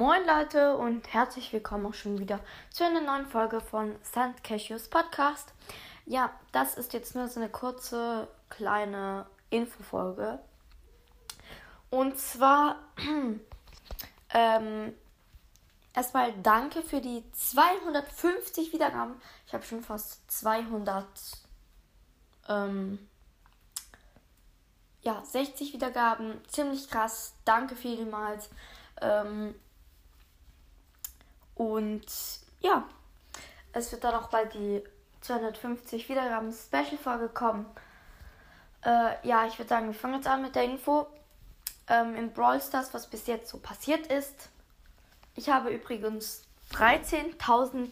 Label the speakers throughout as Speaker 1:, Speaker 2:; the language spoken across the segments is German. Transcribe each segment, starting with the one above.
Speaker 1: Moin Leute und herzlich willkommen auch schon wieder zu einer neuen Folge von St. Cashews Podcast. Ja, das ist jetzt nur so eine kurze kleine Infofolge. Und zwar ähm, erstmal danke für die 250 Wiedergaben. Ich habe schon fast 200 ähm, ja, 60 Wiedergaben. Ziemlich krass. Danke vielmals. Ähm, und ja, es wird dann auch bald die 250 Wiedergaben Special-Folge kommen. Äh, ja, ich würde sagen, wir fangen jetzt an mit der Info. Ähm, Im Brawl Stars, was bis jetzt so passiert ist. Ich habe übrigens 13.000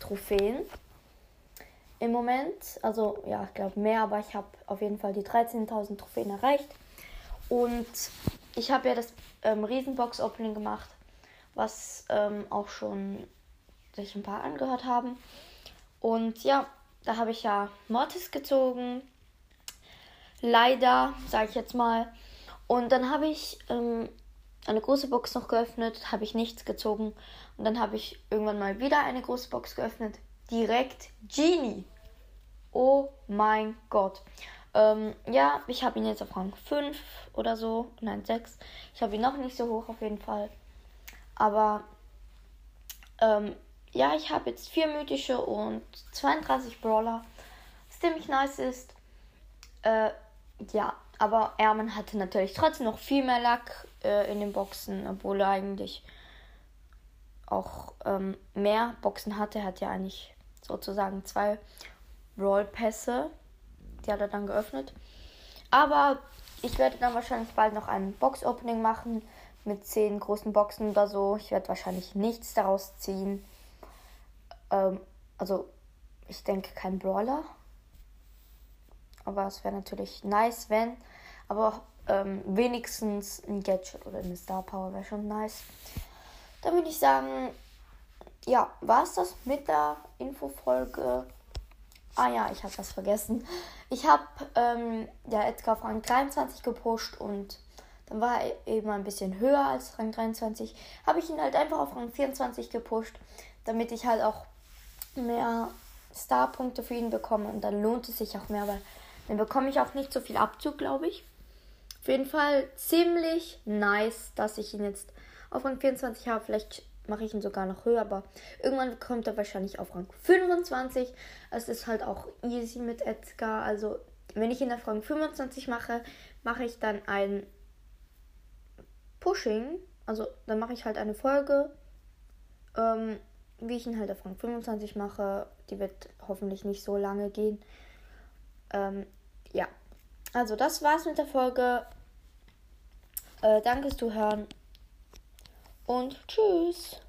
Speaker 1: Trophäen im Moment. Also ja, ich glaube mehr, aber ich habe auf jeden Fall die 13.000 Trophäen erreicht. Und ich habe ja das ähm, Riesenbox-Opening gemacht was ähm, auch schon sich ein paar angehört haben. Und ja, da habe ich ja Mortis gezogen. Leider, sage ich jetzt mal. Und dann habe ich ähm, eine große Box noch geöffnet, habe ich nichts gezogen. Und dann habe ich irgendwann mal wieder eine große Box geöffnet. Direkt Genie. Oh mein Gott. Ähm, ja, ich habe ihn jetzt auf Rang 5 oder so. Nein, 6. Ich habe ihn noch nicht so hoch auf jeden Fall. Aber ähm, ja, ich habe jetzt vier mythische und 32 Brawler, was ziemlich nice ist. Äh, ja, aber Erman hatte natürlich trotzdem noch viel mehr Lack äh, in den Boxen, obwohl er eigentlich auch ähm, mehr Boxen hatte. Er hat ja eigentlich sozusagen zwei Rollpässe. Die hat er dann geöffnet. Aber ich werde dann wahrscheinlich bald noch ein Box-Opening machen mit zehn großen Boxen oder so. Ich werde wahrscheinlich nichts daraus ziehen. Ähm, also, ich denke kein Brawler. Aber es wäre natürlich nice, wenn. Aber ähm, wenigstens ein Gadget oder eine Star Power wäre schon nice. Dann würde ich sagen, ja, war es das mit der Infofolge. Ah ja, ich habe was vergessen. Ich habe ähm, ja Edgar auf Rang 23 gepusht und dann war er eben ein bisschen höher als Rang 23. Habe ich ihn halt einfach auf Rang 24 gepusht, damit ich halt auch mehr Starpunkte für ihn bekomme. Und dann lohnt es sich auch mehr, weil dann bekomme ich auch nicht so viel Abzug, glaube ich. Auf jeden Fall ziemlich nice, dass ich ihn jetzt auf Rang 24 habe. Vielleicht mache ich ihn sogar noch höher, aber irgendwann kommt er wahrscheinlich auf Rang 25. Es ist halt auch easy mit Edgar. Also, wenn ich ihn auf Rang 25 mache, mache ich dann ein Pushing, also dann mache ich halt eine Folge, ähm, wie ich ihn halt auf Rang 25 mache. Die wird hoffentlich nicht so lange gehen. Ähm, ja, also das war's mit der Folge. Äh, danke fürs Zuhören und tschüss.